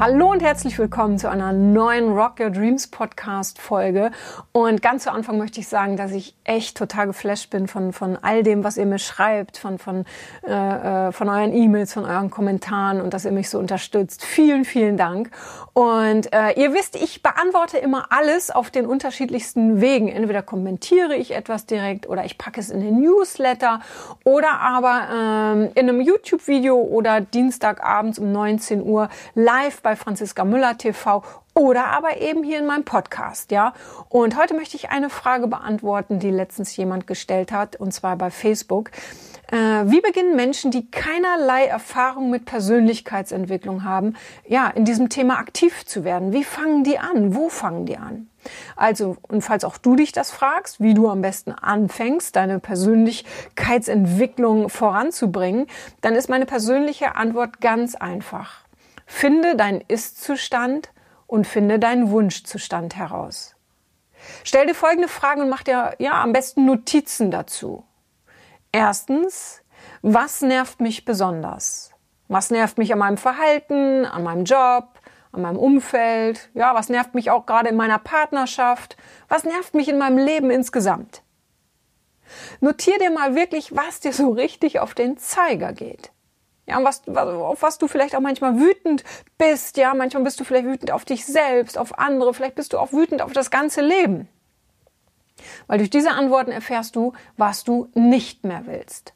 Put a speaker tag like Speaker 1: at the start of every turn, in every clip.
Speaker 1: Hallo und herzlich willkommen zu einer neuen Rock Your Dreams Podcast Folge. Und ganz zu Anfang möchte ich sagen, dass ich echt total geflasht bin von, von all dem, was ihr mir schreibt, von, von, äh, äh, von euren E-Mails, von euren Kommentaren und dass ihr mich so unterstützt. Vielen, vielen Dank. Und äh, ihr wisst, ich beantworte immer alles auf den unterschiedlichsten Wegen. Entweder kommentiere ich etwas direkt oder ich packe es in den Newsletter oder aber ähm, in einem YouTube-Video oder Dienstagabends um 19 Uhr live Franziska Müller TV oder aber eben hier in meinem Podcast, ja. Und heute möchte ich eine Frage beantworten, die letztens jemand gestellt hat, und zwar bei Facebook. Äh, wie beginnen Menschen, die keinerlei Erfahrung mit Persönlichkeitsentwicklung haben, ja, in diesem Thema aktiv zu werden? Wie fangen die an? Wo fangen die an? Also, und falls auch du dich das fragst, wie du am besten anfängst, deine Persönlichkeitsentwicklung voranzubringen, dann ist meine persönliche Antwort ganz einfach. Finde deinen Ist-Zustand und finde deinen Wunschzustand heraus. Stell dir folgende Fragen und mach dir ja am besten Notizen dazu. Erstens, was nervt mich besonders? Was nervt mich an meinem Verhalten, an meinem Job, an meinem Umfeld? Ja, was nervt mich auch gerade in meiner Partnerschaft? Was nervt mich in meinem Leben insgesamt? Notier dir mal wirklich, was dir so richtig auf den Zeiger geht. Ja, was, auf was du vielleicht auch manchmal wütend bist. Ja, manchmal bist du vielleicht wütend auf dich selbst, auf andere. Vielleicht bist du auch wütend auf das ganze Leben. Weil durch diese Antworten erfährst du, was du nicht mehr willst.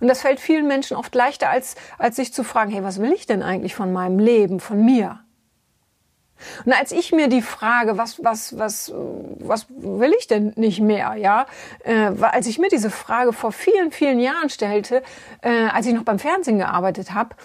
Speaker 1: Und das fällt vielen Menschen oft leichter, als, als sich zu fragen, hey, was will ich denn eigentlich von meinem Leben, von mir? Und als ich mir die Frage, was, was, was, was will ich denn nicht mehr, ja, äh, als ich mir diese Frage vor vielen, vielen Jahren stellte, äh, als ich noch beim Fernsehen gearbeitet habe,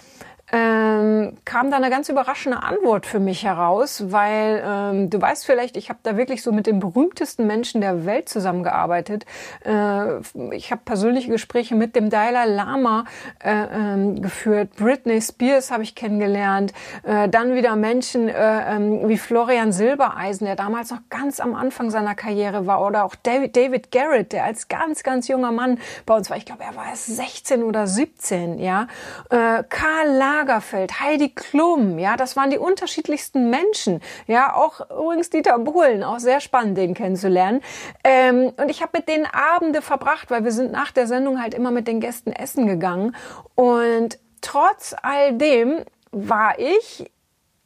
Speaker 1: ähm, kam da eine ganz überraschende Antwort für mich heraus, weil ähm, du weißt vielleicht, ich habe da wirklich so mit den berühmtesten Menschen der Welt zusammengearbeitet. Äh, ich habe persönliche Gespräche mit dem Dalai Lama äh, ähm, geführt, Britney Spears habe ich kennengelernt, äh, dann wieder Menschen äh, ähm, wie Florian Silbereisen, der damals noch ganz am Anfang seiner Karriere war, oder auch David, David Garrett, der als ganz, ganz junger Mann bei uns war. Ich glaube, er war erst 16 oder 17, ja. Äh, Karl Lager, Lagerfeld, Heidi Klum, ja, das waren die unterschiedlichsten Menschen. Ja, auch übrigens Dieter Bohlen, auch sehr spannend, den kennenzulernen. Ähm, und ich habe mit denen Abende verbracht, weil wir sind nach der Sendung halt immer mit den Gästen essen gegangen. Und trotz all dem war ich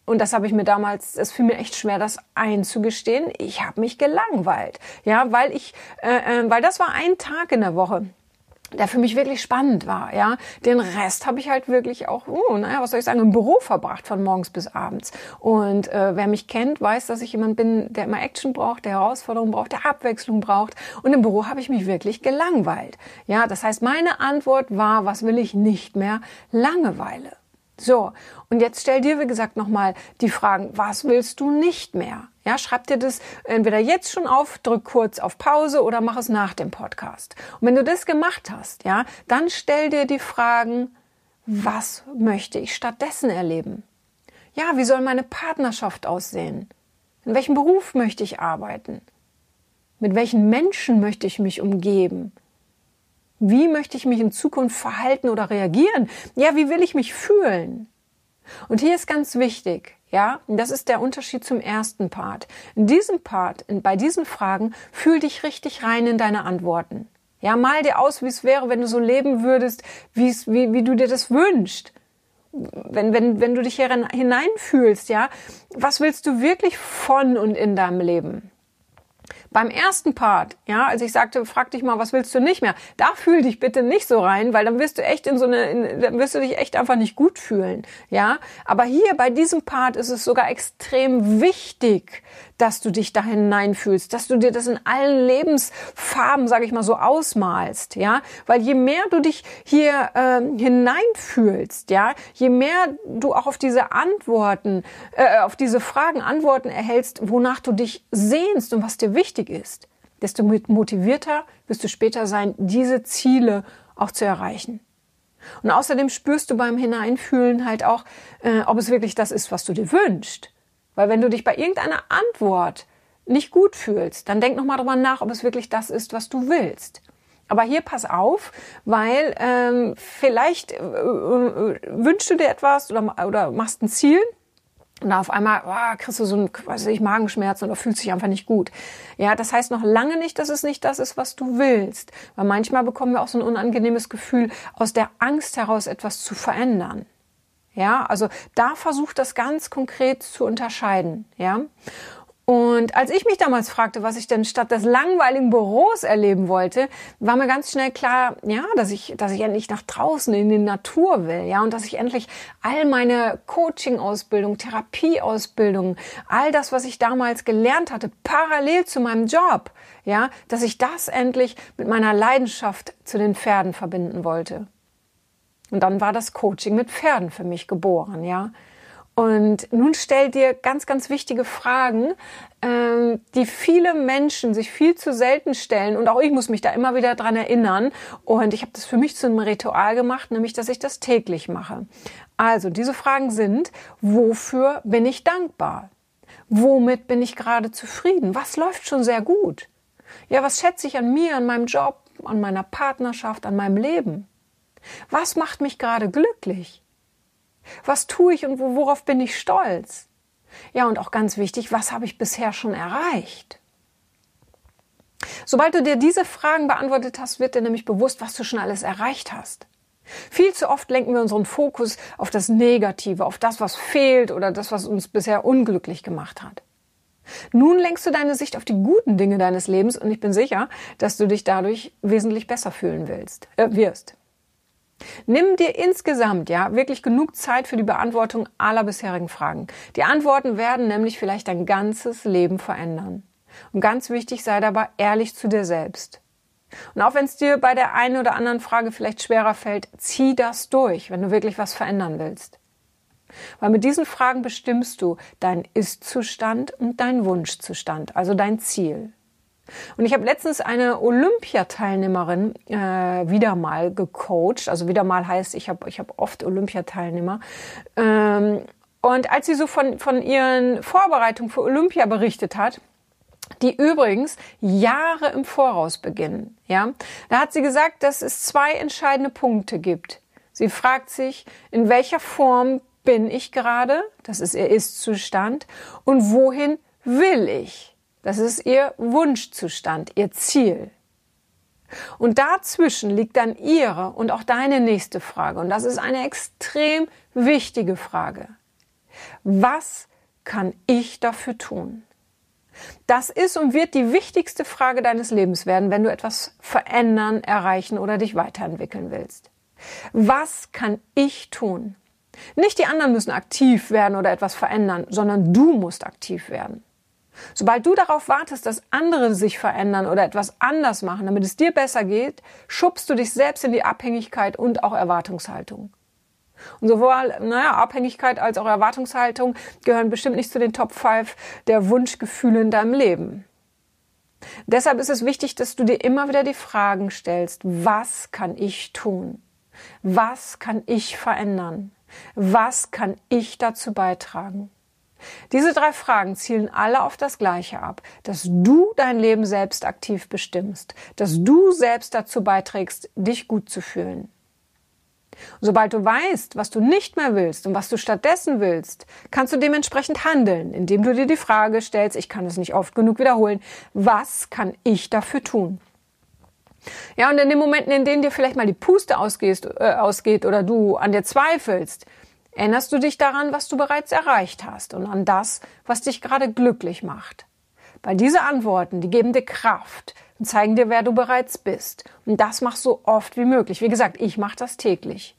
Speaker 1: und das habe ich mir damals, es fiel mir echt schwer, das einzugestehen. Ich habe mich gelangweilt, ja, weil ich, äh, äh, weil das war ein Tag in der Woche der für mich wirklich spannend war, ja. Den Rest habe ich halt wirklich auch, uh, naja, was soll ich sagen, im Büro verbracht von morgens bis abends. Und äh, wer mich kennt, weiß, dass ich jemand bin, der immer Action braucht, der Herausforderung braucht, der Abwechslung braucht. Und im Büro habe ich mich wirklich gelangweilt. Ja, das heißt, meine Antwort war, was will ich nicht mehr? Langeweile. So, und jetzt stell dir, wie gesagt, nochmal die Fragen, was willst du nicht mehr? Ja, schreib dir das entweder jetzt schon auf, drück kurz auf Pause oder mach es nach dem Podcast. Und wenn du das gemacht hast, ja, dann stell dir die Fragen, was möchte ich stattdessen erleben? Ja, wie soll meine Partnerschaft aussehen? In welchem Beruf möchte ich arbeiten? Mit welchen Menschen möchte ich mich umgeben? Wie möchte ich mich in Zukunft verhalten oder reagieren? Ja, wie will ich mich fühlen? Und hier ist ganz wichtig, ja, das ist der Unterschied zum ersten Part. In diesem Part, bei diesen Fragen, fühl dich richtig rein in deine Antworten. Ja, mal dir aus, wie es wäre, wenn du so leben würdest, wie, es, wie, wie du dir das wünschst. Wenn, wenn, wenn du dich hier hineinfühlst, ja, was willst du wirklich von und in deinem Leben? Beim ersten Part, ja, als ich sagte, frag dich mal, was willst du nicht mehr? Da fühl dich bitte nicht so rein, weil dann wirst du echt in so eine, in, dann wirst du dich echt einfach nicht gut fühlen, ja. Aber hier bei diesem Part ist es sogar extrem wichtig, dass du dich da hineinfühlst, dass du dir das in allen Lebensfarben, sage ich mal, so ausmalst, ja, weil je mehr du dich hier ähm, hineinfühlst, ja, je mehr du auch auf diese Antworten, äh, auf diese Fragen Antworten erhältst, wonach du dich sehnst und was dir wichtig ist, desto motivierter wirst du später sein, diese Ziele auch zu erreichen. Und außerdem spürst du beim Hineinfühlen halt auch, äh, ob es wirklich das ist, was du dir wünschst. Weil wenn du dich bei irgendeiner Antwort nicht gut fühlst, dann denk nochmal drüber nach, ob es wirklich das ist, was du willst. Aber hier pass auf, weil ähm, vielleicht äh, äh, wünschst du dir etwas oder, oder machst ein Ziel und auf einmal oh, kriegst du so ein, weiß ich, Magenschmerzen oder fühlst dich einfach nicht gut. Ja, das heißt noch lange nicht, dass es nicht das ist, was du willst. Weil manchmal bekommen wir auch so ein unangenehmes Gefühl, aus der Angst heraus etwas zu verändern. Ja, also da versucht das ganz konkret zu unterscheiden. Ja. Und als ich mich damals fragte, was ich denn statt des langweiligen Büros erleben wollte, war mir ganz schnell klar, ja, dass ich, dass ich endlich nach draußen in die Natur will, ja, und dass ich endlich all meine Coaching-Ausbildung, Therapie-Ausbildung, all das, was ich damals gelernt hatte, parallel zu meinem Job, ja, dass ich das endlich mit meiner Leidenschaft zu den Pferden verbinden wollte. Und dann war das Coaching mit Pferden für mich geboren, ja. Und nun stell dir ganz, ganz wichtige Fragen, ähm, die viele Menschen sich viel zu selten stellen. Und auch ich muss mich da immer wieder dran erinnern. Und ich habe das für mich zu einem Ritual gemacht, nämlich, dass ich das täglich mache. Also, diese Fragen sind, wofür bin ich dankbar? Womit bin ich gerade zufrieden? Was läuft schon sehr gut? Ja, was schätze ich an mir, an meinem Job, an meiner Partnerschaft, an meinem Leben? Was macht mich gerade glücklich? Was tue ich und worauf bin ich stolz? Ja, und auch ganz wichtig, was habe ich bisher schon erreicht? Sobald du dir diese Fragen beantwortet hast, wird dir nämlich bewusst, was du schon alles erreicht hast. Viel zu oft lenken wir unseren Fokus auf das Negative, auf das, was fehlt oder das, was uns bisher unglücklich gemacht hat. Nun lenkst du deine Sicht auf die guten Dinge deines Lebens und ich bin sicher, dass du dich dadurch wesentlich besser fühlen willst, äh, wirst. Nimm dir insgesamt ja wirklich genug Zeit für die Beantwortung aller bisherigen Fragen. Die Antworten werden nämlich vielleicht dein ganzes Leben verändern. Und ganz wichtig sei dabei ehrlich zu dir selbst. Und auch wenn es dir bei der einen oder anderen Frage vielleicht schwerer fällt, zieh das durch, wenn du wirklich was verändern willst. Weil mit diesen Fragen bestimmst du deinen Ist-Zustand und deinen Wunschzustand, also dein Ziel. Und ich habe letztens eine Olympiateilnehmerin äh, wieder mal gecoacht. Also wieder mal heißt, ich habe ich hab oft Olympiateilnehmer. Ähm, und als sie so von, von ihren Vorbereitungen für Olympia berichtet hat, die übrigens Jahre im Voraus beginnen, ja, da hat sie gesagt, dass es zwei entscheidende Punkte gibt. Sie fragt sich, in welcher Form bin ich gerade? Das ist ihr Ist-Zustand. Und wohin will ich? Das ist ihr Wunschzustand, ihr Ziel. Und dazwischen liegt dann ihre und auch deine nächste Frage. Und das ist eine extrem wichtige Frage. Was kann ich dafür tun? Das ist und wird die wichtigste Frage deines Lebens werden, wenn du etwas verändern, erreichen oder dich weiterentwickeln willst. Was kann ich tun? Nicht die anderen müssen aktiv werden oder etwas verändern, sondern du musst aktiv werden. Sobald du darauf wartest, dass andere sich verändern oder etwas anders machen, damit es dir besser geht, schubst du dich selbst in die Abhängigkeit und auch Erwartungshaltung. Und sowohl, naja, Abhängigkeit als auch Erwartungshaltung gehören bestimmt nicht zu den Top 5 der Wunschgefühle in deinem Leben. Deshalb ist es wichtig, dass du dir immer wieder die Fragen stellst, was kann ich tun? Was kann ich verändern? Was kann ich dazu beitragen? Diese drei Fragen zielen alle auf das Gleiche ab, dass du dein Leben selbst aktiv bestimmst, dass du selbst dazu beiträgst, dich gut zu fühlen. Sobald du weißt, was du nicht mehr willst und was du stattdessen willst, kannst du dementsprechend handeln, indem du dir die Frage stellst, ich kann es nicht oft genug wiederholen, was kann ich dafür tun? Ja, und in den Momenten, in denen dir vielleicht mal die Puste ausgeht, äh, ausgeht oder du an dir zweifelst, Erinnerst du dich daran, was du bereits erreicht hast und an das, was dich gerade glücklich macht? Weil diese Antworten, die geben dir Kraft und zeigen dir, wer du bereits bist. Und das mach so oft wie möglich. Wie gesagt, ich mache das täglich.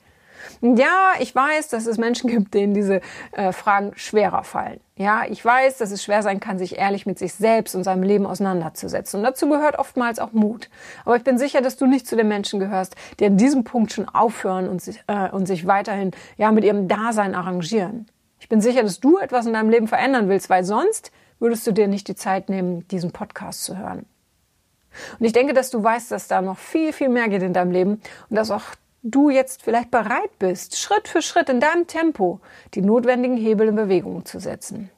Speaker 1: Ja, ich weiß, dass es Menschen gibt, denen diese äh, Fragen schwerer fallen. Ja, ich weiß, dass es schwer sein kann, sich ehrlich mit sich selbst und seinem Leben auseinanderzusetzen. Und dazu gehört oftmals auch Mut. Aber ich bin sicher, dass du nicht zu den Menschen gehörst, die an diesem Punkt schon aufhören und sich, äh, und sich weiterhin ja mit ihrem Dasein arrangieren. Ich bin sicher, dass du etwas in deinem Leben verändern willst, weil sonst würdest du dir nicht die Zeit nehmen, diesen Podcast zu hören. Und ich denke, dass du weißt, dass da noch viel, viel mehr geht in deinem Leben und dass auch du jetzt vielleicht bereit bist, Schritt für Schritt in deinem Tempo die notwendigen Hebel in Bewegung zu setzen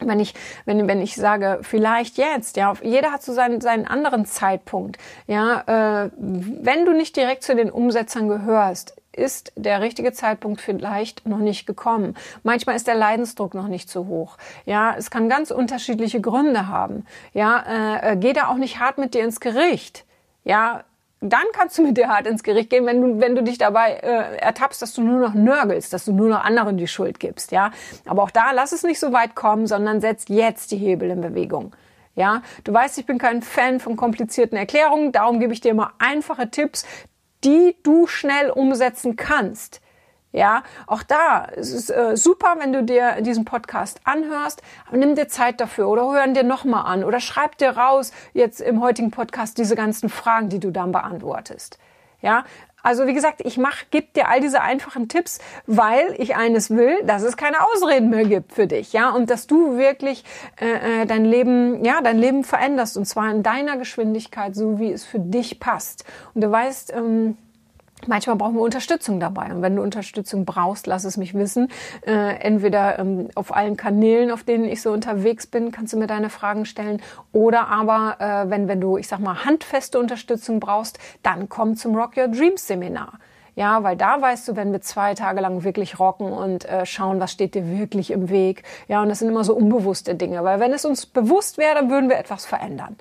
Speaker 1: wenn ich, wenn, wenn ich sage, vielleicht jetzt, ja, jeder hat so seinen, seinen anderen Zeitpunkt, ja, äh, wenn du nicht direkt zu den Umsetzern gehörst, ist der richtige Zeitpunkt vielleicht noch nicht gekommen. Manchmal ist der Leidensdruck noch nicht so hoch. Ja, es kann ganz unterschiedliche Gründe haben. Ja, äh, äh geh da auch nicht hart mit dir ins Gericht. Ja, dann kannst du mit dir hart ins Gericht gehen, wenn du, wenn du dich dabei äh, ertappst, dass du nur noch nörgelst, dass du nur noch anderen die Schuld gibst, ja. Aber auch da lass es nicht so weit kommen, sondern setz jetzt die Hebel in Bewegung. Ja, du weißt, ich bin kein Fan von komplizierten Erklärungen, darum gebe ich dir immer einfache Tipps, die du schnell umsetzen kannst. Ja, auch da ist es äh, super, wenn du dir diesen Podcast anhörst, aber nimm dir Zeit dafür oder hör ihn dir nochmal an oder schreib dir raus jetzt im heutigen Podcast diese ganzen Fragen, die du dann beantwortest. Ja, also wie gesagt, ich mach, gebe dir all diese einfachen Tipps, weil ich eines will, dass es keine Ausreden mehr gibt für dich, ja, und dass du wirklich äh, äh dein Leben, ja, dein Leben veränderst und zwar in deiner Geschwindigkeit, so wie es für dich passt. Und du weißt, ähm, Manchmal brauchen wir Unterstützung dabei. Und wenn du Unterstützung brauchst, lass es mich wissen. Äh, entweder ähm, auf allen Kanälen, auf denen ich so unterwegs bin, kannst du mir deine Fragen stellen. Oder aber, äh, wenn, wenn du, ich sag mal, handfeste Unterstützung brauchst, dann komm zum Rock Your Dreams Seminar. Ja, weil da weißt du, wenn wir zwei Tage lang wirklich rocken und äh, schauen, was steht dir wirklich im Weg. Ja, und das sind immer so unbewusste Dinge. Weil wenn es uns bewusst wäre, dann würden wir etwas verändern.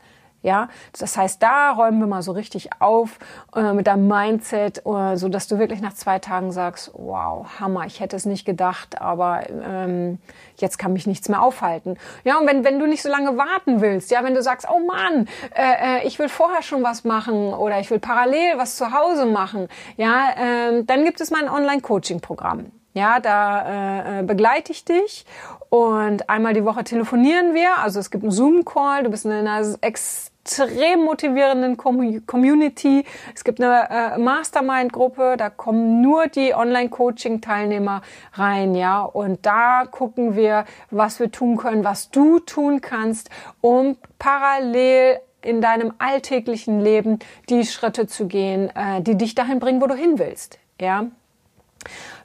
Speaker 1: Ja, das heißt, da räumen wir mal so richtig auf äh, mit deinem Mindset, äh, so dass du wirklich nach zwei Tagen sagst, wow, Hammer, ich hätte es nicht gedacht, aber ähm, jetzt kann mich nichts mehr aufhalten. Ja, und wenn, wenn du nicht so lange warten willst, ja, wenn du sagst, oh Mann, äh, äh, ich will vorher schon was machen oder ich will parallel was zu Hause machen, ja, äh, dann gibt es mein Online-Coaching-Programm. Ja, da äh, begleite ich dich und einmal die Woche telefonieren wir. Also es gibt einen Zoom-Call, du bist in einer extrem extrem motivierenden Community. Es gibt eine äh, Mastermind-Gruppe, da kommen nur die Online-Coaching-Teilnehmer rein, ja. Und da gucken wir, was wir tun können, was du tun kannst, um parallel in deinem alltäglichen Leben die Schritte zu gehen, äh, die dich dahin bringen, wo du hin willst, ja.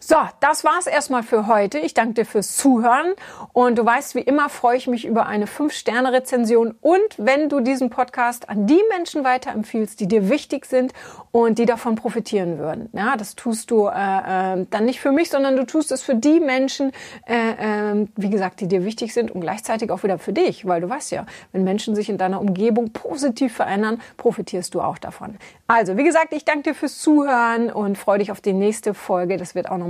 Speaker 1: So, das war's erstmal für heute. Ich danke dir fürs Zuhören und du weißt, wie immer freue ich mich über eine 5-Sterne-Rezension und wenn du diesen Podcast an die Menschen weiterempfiehlst, die dir wichtig sind und die davon profitieren würden. Ja, das tust du äh, äh, dann nicht für mich, sondern du tust es für die Menschen, äh, äh, wie gesagt, die dir wichtig sind und gleichzeitig auch wieder für dich, weil du weißt ja, wenn Menschen sich in deiner Umgebung positiv verändern, profitierst du auch davon. Also, wie gesagt, ich danke dir fürs Zuhören und freue dich auf die nächste Folge. Das wird auch